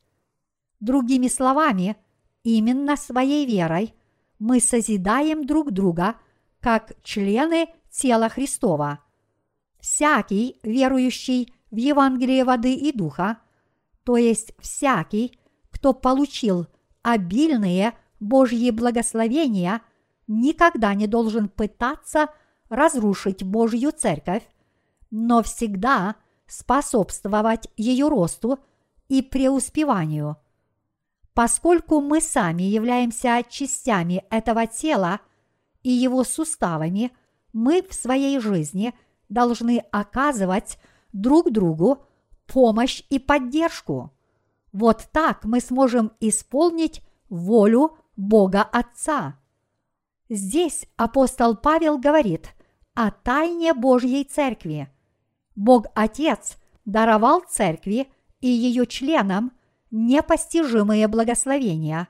Другими словами, именно своей верой мы созидаем друг друга как члены тела Христова – всякий, верующий в Евангелие воды и духа, то есть всякий, кто получил обильные Божьи благословения, никогда не должен пытаться разрушить Божью церковь, но всегда способствовать ее росту и преуспеванию. Поскольку мы сами являемся частями этого тела и его суставами, мы в своей жизни – должны оказывать друг другу помощь и поддержку. Вот так мы сможем исполнить волю Бога Отца. Здесь апостол Павел говорит о тайне Божьей Церкви. Бог Отец даровал Церкви и ее членам непостижимые благословения.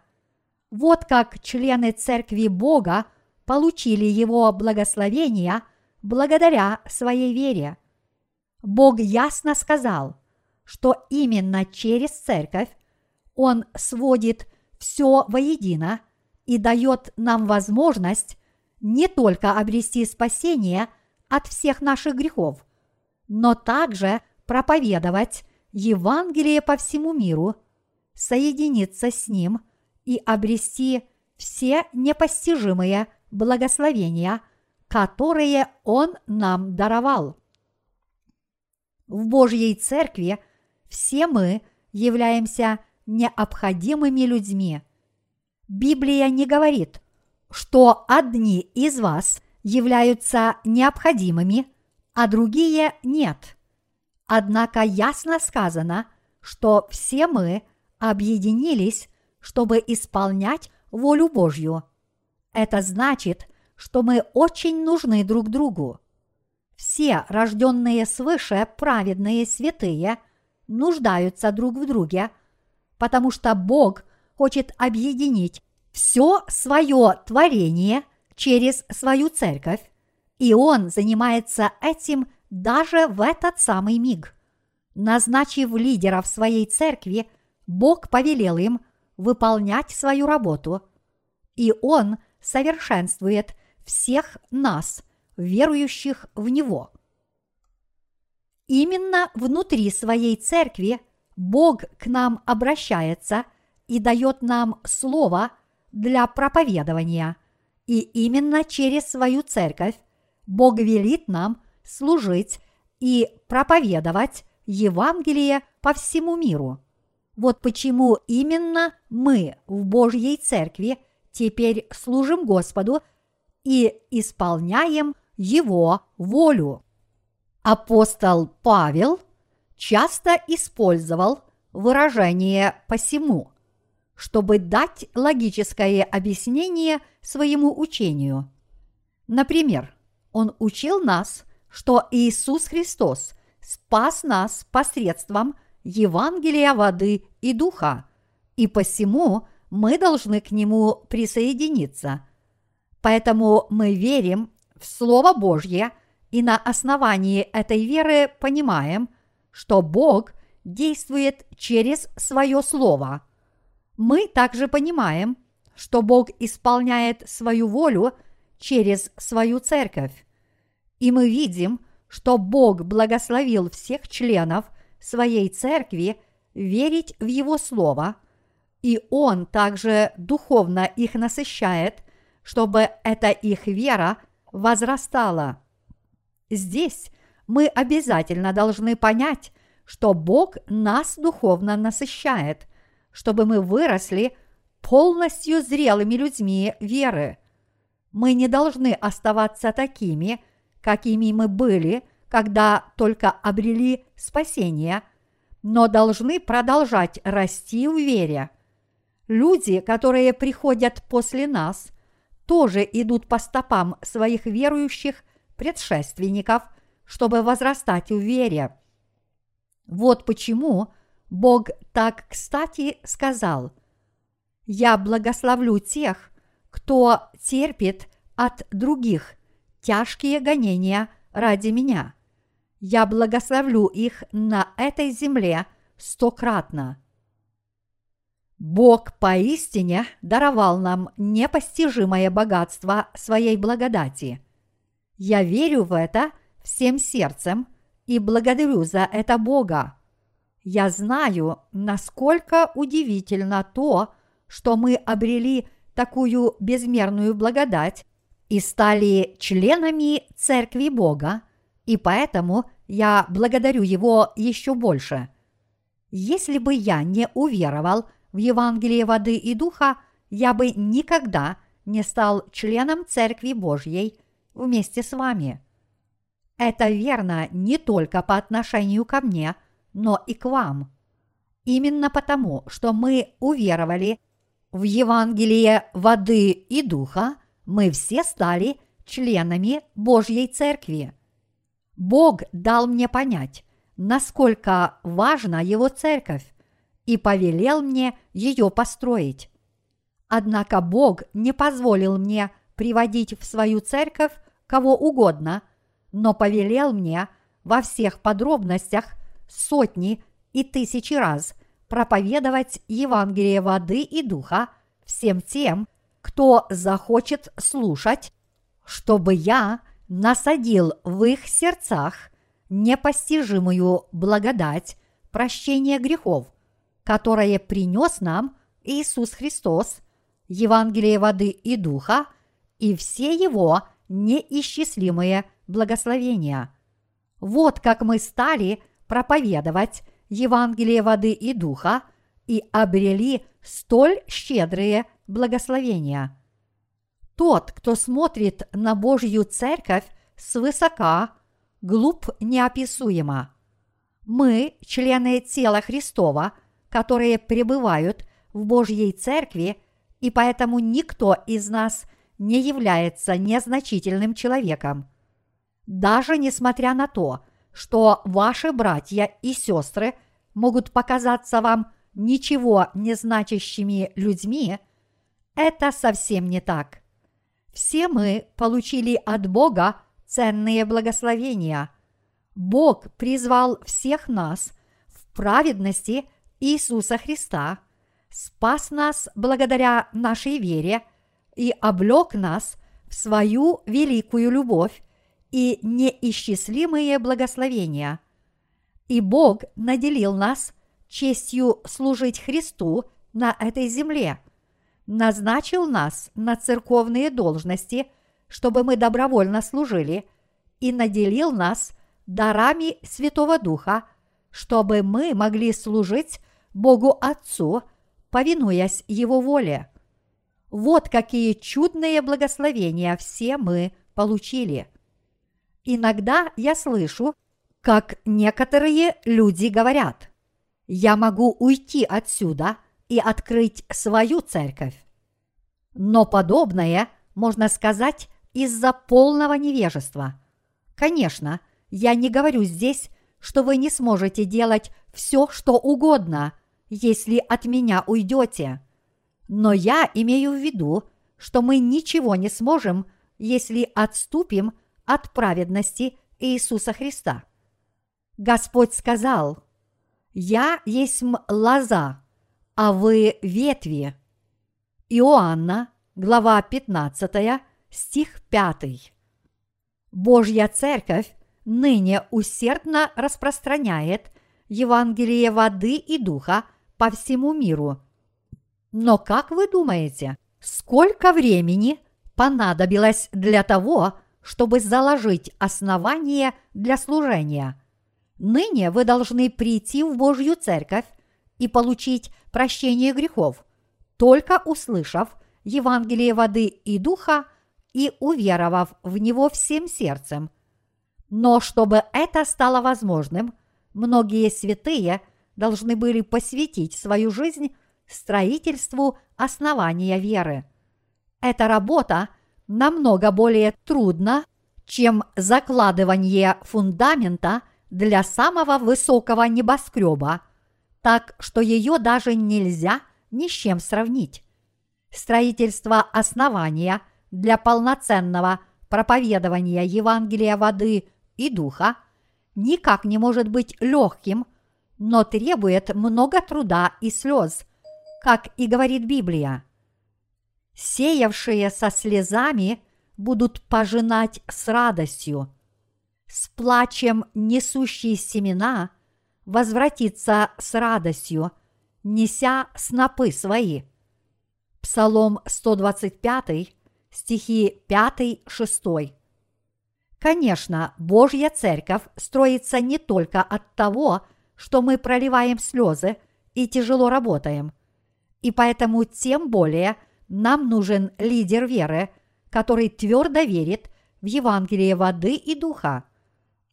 Вот как члены Церкви Бога получили его благословения благодаря своей вере. Бог ясно сказал, что именно через Церковь Он сводит все воедино и дает нам возможность не только обрести спасение от всех наших грехов, но также проповедовать Евангелие по всему миру, соединиться с ним и обрести все непостижимые благословения, которые Он нам даровал. В Божьей Церкви все мы являемся необходимыми людьми. Библия не говорит, что одни из вас являются необходимыми, а другие нет. Однако ясно сказано, что все мы объединились, чтобы исполнять волю Божью. Это значит, что мы очень нужны друг другу. Все рожденные свыше праведные святые нуждаются друг в друге, потому что Бог хочет объединить все свое творение через свою церковь, и Он занимается этим даже в этот самый миг. Назначив лидеров своей церкви, Бог повелел им выполнять свою работу, и Он совершенствует всех нас, верующих в Него. Именно внутри своей церкви Бог к нам обращается и дает нам слово для проповедования. И именно через свою церковь Бог велит нам служить и проповедовать Евангелие по всему миру. Вот почему именно мы в Божьей Церкви теперь служим Господу и исполняем Его волю. Апостол Павел часто использовал выражение «посему», чтобы дать логическое объяснение своему учению. Например, он учил нас, что Иисус Христос спас нас посредством Евангелия воды и духа, и посему мы должны к нему присоединиться. Поэтому мы верим в Слово Божье и на основании этой веры понимаем, что Бог действует через свое Слово. Мы также понимаем, что Бог исполняет свою волю через свою церковь. И мы видим, что Бог благословил всех членов своей церкви верить в Его Слово, и Он также духовно их насыщает, чтобы эта их вера возрастала. Здесь мы обязательно должны понять, что Бог нас духовно насыщает, чтобы мы выросли полностью зрелыми людьми веры. Мы не должны оставаться такими – какими мы были, когда только обрели спасение, но должны продолжать расти в вере. Люди, которые приходят после нас, тоже идут по стопам своих верующих предшественников, чтобы возрастать в вере. Вот почему Бог так кстати сказал «Я благословлю тех, кто терпит от других тяжкие гонения ради меня. Я благословлю их на этой земле стократно. Бог поистине даровал нам непостижимое богатство своей благодати. Я верю в это всем сердцем и благодарю за это Бога. Я знаю, насколько удивительно то, что мы обрели такую безмерную благодать и стали членами Церкви Бога, и поэтому я благодарю Его еще больше. Если бы я не уверовал в Евангелие воды и духа, я бы никогда не стал членом Церкви Божьей вместе с вами. Это верно не только по отношению ко мне, но и к вам. Именно потому, что мы уверовали в Евангелие воды и духа, мы все стали членами Божьей Церкви. Бог дал мне понять, насколько важна его церковь, и повелел мне ее построить. Однако Бог не позволил мне приводить в свою церковь кого угодно, но повелел мне во всех подробностях сотни и тысячи раз проповедовать Евангелие воды и духа всем тем, кто захочет слушать, чтобы я насадил в их сердцах непостижимую благодать прощения грехов, которое принес нам Иисус Христос, Евангелие воды и духа и все его неисчислимые благословения. Вот как мы стали проповедовать Евангелие воды и духа и обрели столь щедрые благословения. Тот, кто смотрит на Божью церковь свысока, глуп неописуемо. Мы, члены тела Христова, которые пребывают в Божьей церкви, и поэтому никто из нас не является незначительным человеком. Даже несмотря на то, что ваши братья и сестры могут показаться вам ничего не значащими людьми, это совсем не так. Все мы получили от Бога ценные благословения. Бог призвал всех нас в праведности Иисуса Христа, спас нас благодаря нашей вере и облек нас в свою великую любовь и неисчислимые благословения. И Бог наделил нас честью служить Христу на этой земле, назначил нас на церковные должности, чтобы мы добровольно служили, и наделил нас дарами Святого Духа, чтобы мы могли служить Богу Отцу, повинуясь Его воле. Вот какие чудные благословения все мы получили. Иногда я слышу, как некоторые люди говорят, я могу уйти отсюда и открыть свою церковь. Но подобное можно сказать из-за полного невежества. Конечно, я не говорю здесь, что вы не сможете делать все, что угодно, если от меня уйдете – но я имею в виду, что мы ничего не сможем, если отступим от праведности Иисуса Христа. Господь сказал, «Я есть лоза, а вы ветви». Иоанна, глава 15, стих 5. Божья Церковь ныне усердно распространяет Евангелие воды и духа по всему миру – но как вы думаете, сколько времени понадобилось для того, чтобы заложить основание для служения? Ныне вы должны прийти в Божью церковь и получить прощение грехов, только услышав Евангелие воды и духа и уверовав в него всем сердцем. Но чтобы это стало возможным, многие святые должны были посвятить свою жизнь строительству основания веры. Эта работа намного более трудна, чем закладывание фундамента для самого высокого небоскреба, так что ее даже нельзя ни с чем сравнить. Строительство основания для полноценного проповедования Евангелия воды и духа никак не может быть легким, но требует много труда и слез – как и говорит Библия. Сеявшие со слезами будут пожинать с радостью. С плачем несущие семена возвратится с радостью, неся снопы свои. Псалом 125, стихи 5-6. Конечно, Божья Церковь строится не только от того, что мы проливаем слезы и тяжело работаем – и поэтому тем более нам нужен лидер веры, который твердо верит в Евангелие воды и духа.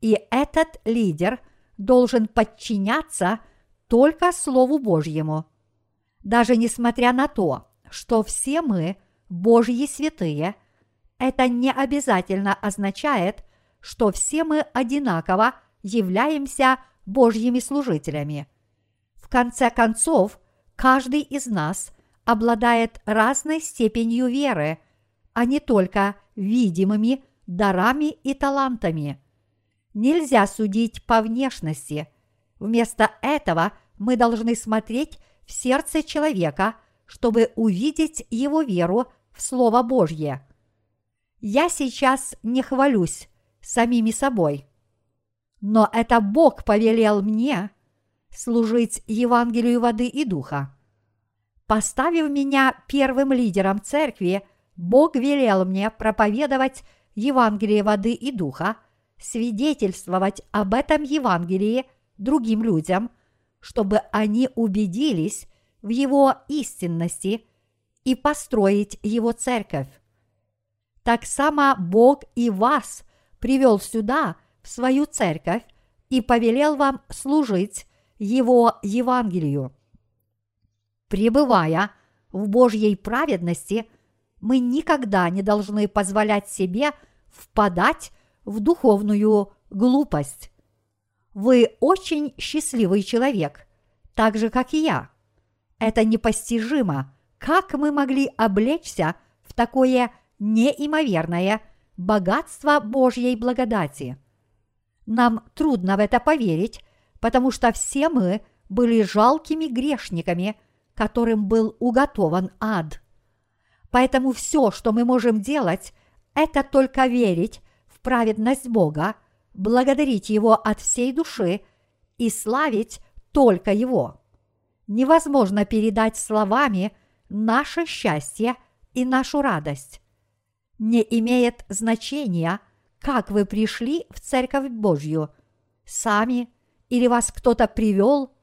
И этот лидер должен подчиняться только Слову Божьему. Даже несмотря на то, что все мы Божьи святые, это не обязательно означает, что все мы одинаково являемся Божьими служителями. В конце концов, каждый из нас обладает разной степенью веры, а не только видимыми дарами и талантами. Нельзя судить по внешности. Вместо этого мы должны смотреть в сердце человека, чтобы увидеть его веру в Слово Божье. Я сейчас не хвалюсь самими собой, но это Бог повелел мне служить Евангелию воды и духа. Поставив меня первым лидером церкви, Бог велел мне проповедовать Евангелие воды и духа, свидетельствовать об этом Евангелии другим людям, чтобы они убедились в его истинности и построить его церковь. Так само Бог и вас привел сюда, в свою церковь, и повелел вам служить Его Евангелию. Пребывая в Божьей праведности, мы никогда не должны позволять себе впадать в духовную глупость. Вы очень счастливый человек, так же, как и я. Это непостижимо, как мы могли облечься в такое неимоверное богатство Божьей благодати. Нам трудно в это поверить, потому что все мы были жалкими грешниками, которым был уготован ад. Поэтому все, что мы можем делать, это только верить в праведность Бога, благодарить Его от всей души и славить только Его. Невозможно передать словами наше счастье и нашу радость не имеет значения, как вы пришли в Церковь Божью, сами? Или вас кто-то привел,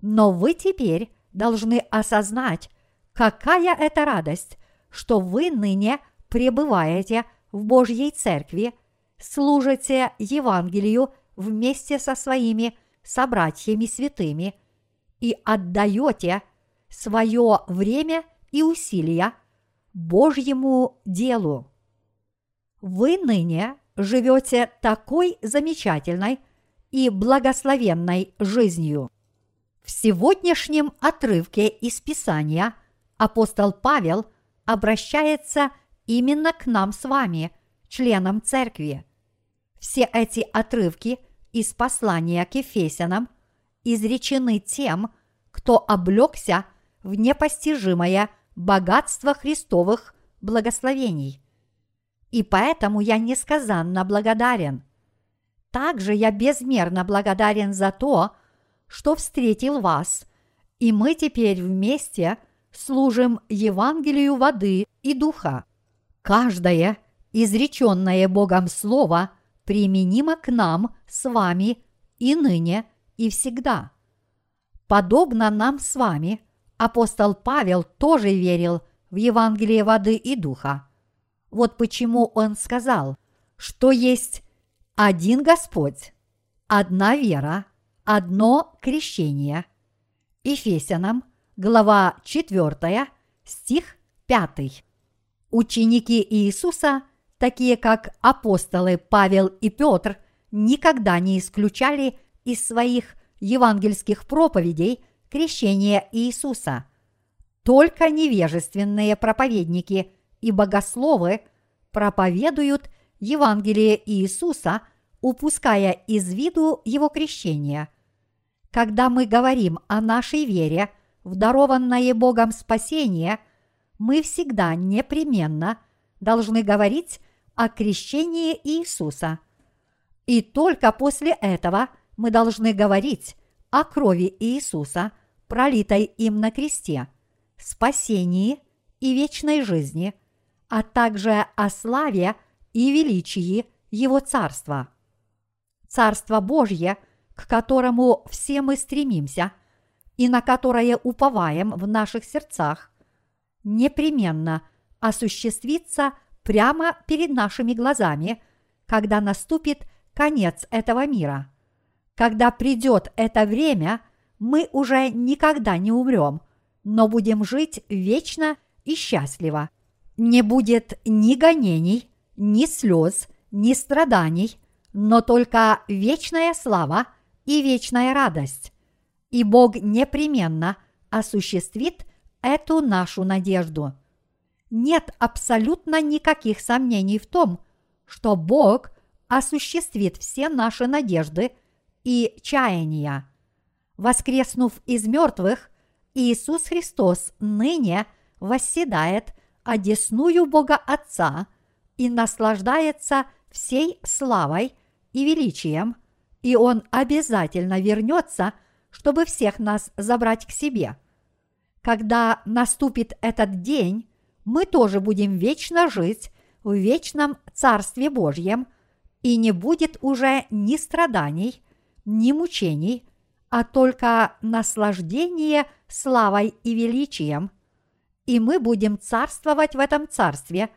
но вы теперь должны осознать, какая это радость, что вы ныне пребываете в Божьей Церкви, служите Евангелию вместе со своими собратьями святыми и отдаете свое время и усилия Божьему делу. Вы ныне живете такой замечательной и благословенной жизнью. В сегодняшнем отрывке из Писания апостол Павел обращается именно к нам с вами, членам церкви. Все эти отрывки из послания к Ефесянам изречены тем, кто облегся в непостижимое богатство Христовых благословений – и поэтому я несказанно благодарен. Также я безмерно благодарен за то, что встретил вас, и мы теперь вместе служим Евангелию воды и духа. Каждое изреченное Богом Слово применимо к нам с вами и ныне, и всегда. Подобно нам с вами, апостол Павел тоже верил в Евангелие воды и духа – вот почему он сказал, что есть один Господь, одна вера, одно крещение. Ефесянам, глава 4, стих 5. Ученики Иисуса, такие как апостолы Павел и Петр, никогда не исключали из своих евангельских проповедей крещение Иисуса. Только невежественные проповедники – и богословы проповедуют Евангелие Иисуса, упуская из виду его крещение. Когда мы говорим о нашей вере в дарованное Богом спасение, мы всегда непременно должны говорить о крещении Иисуса. И только после этого мы должны говорить о крови Иисуса, пролитой им на кресте, спасении и вечной жизни, а также о славе и величии Его Царства. Царство Божье, к которому все мы стремимся и на которое уповаем в наших сердцах, непременно осуществится прямо перед нашими глазами, когда наступит конец этого мира. Когда придет это время, мы уже никогда не умрем, но будем жить вечно и счастливо – не будет ни гонений, ни слез, ни страданий, но только вечная слава и вечная радость. И Бог непременно осуществит эту нашу надежду. Нет абсолютно никаких сомнений в том, что Бог осуществит все наши надежды и чаяния. Воскреснув из мертвых, Иисус Христос ныне восседает одесную Бога Отца и наслаждается всей славой и величием, и Он обязательно вернется, чтобы всех нас забрать к себе. Когда наступит этот день, мы тоже будем вечно жить в вечном Царстве Божьем, и не будет уже ни страданий, ни мучений, а только наслаждение славой и величием. И мы будем царствовать в этом царстве,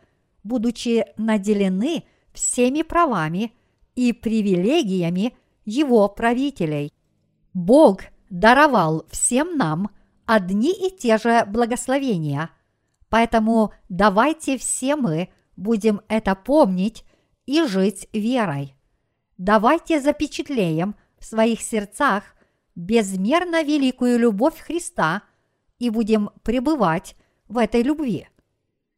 будучи наделены всеми правами и привилегиями его правителей. Бог даровал всем нам одни и те же благословения, поэтому давайте все мы будем это помнить и жить верой. Давайте запечатлеем в своих сердцах безмерно великую любовь Христа и будем пребывать в этой любви.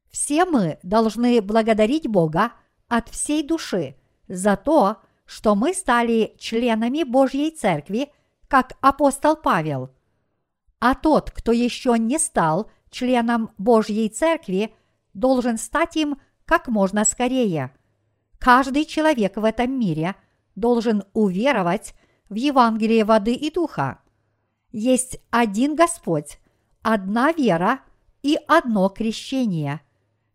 Все мы должны благодарить Бога от всей души за то, что мы стали членами Божьей Церкви, как апостол Павел. А тот, кто еще не стал членом Божьей Церкви, должен стать им как можно скорее. Каждый человек в этом мире должен уверовать в Евангелие воды и духа. Есть один Господь, одна вера и одно крещение.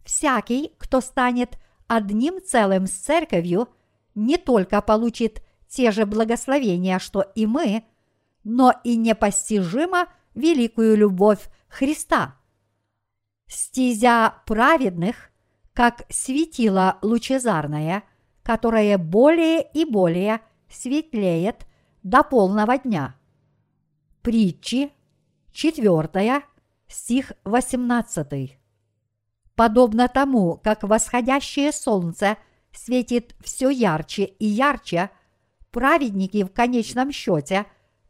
Всякий, кто станет одним целым с церковью, не только получит те же благословения, что и мы, но и непостижимо великую любовь Христа. Стезя праведных, как светило лучезарное, которое более и более светлеет до полного дня. Притчи, 4 стих 18. Подобно тому, как восходящее солнце светит все ярче и ярче, праведники в конечном счете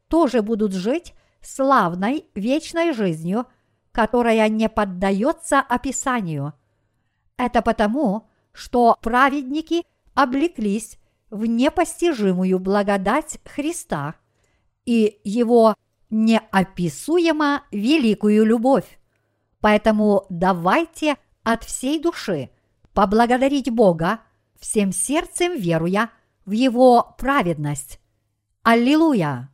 тоже будут жить славной вечной жизнью, которая не поддается описанию. Это потому, что праведники облеклись в непостижимую благодать Христа и Его неописуемо великую любовь. Поэтому давайте от всей души поблагодарить Бога, всем сердцем веруя в Его праведность. Аллилуйя!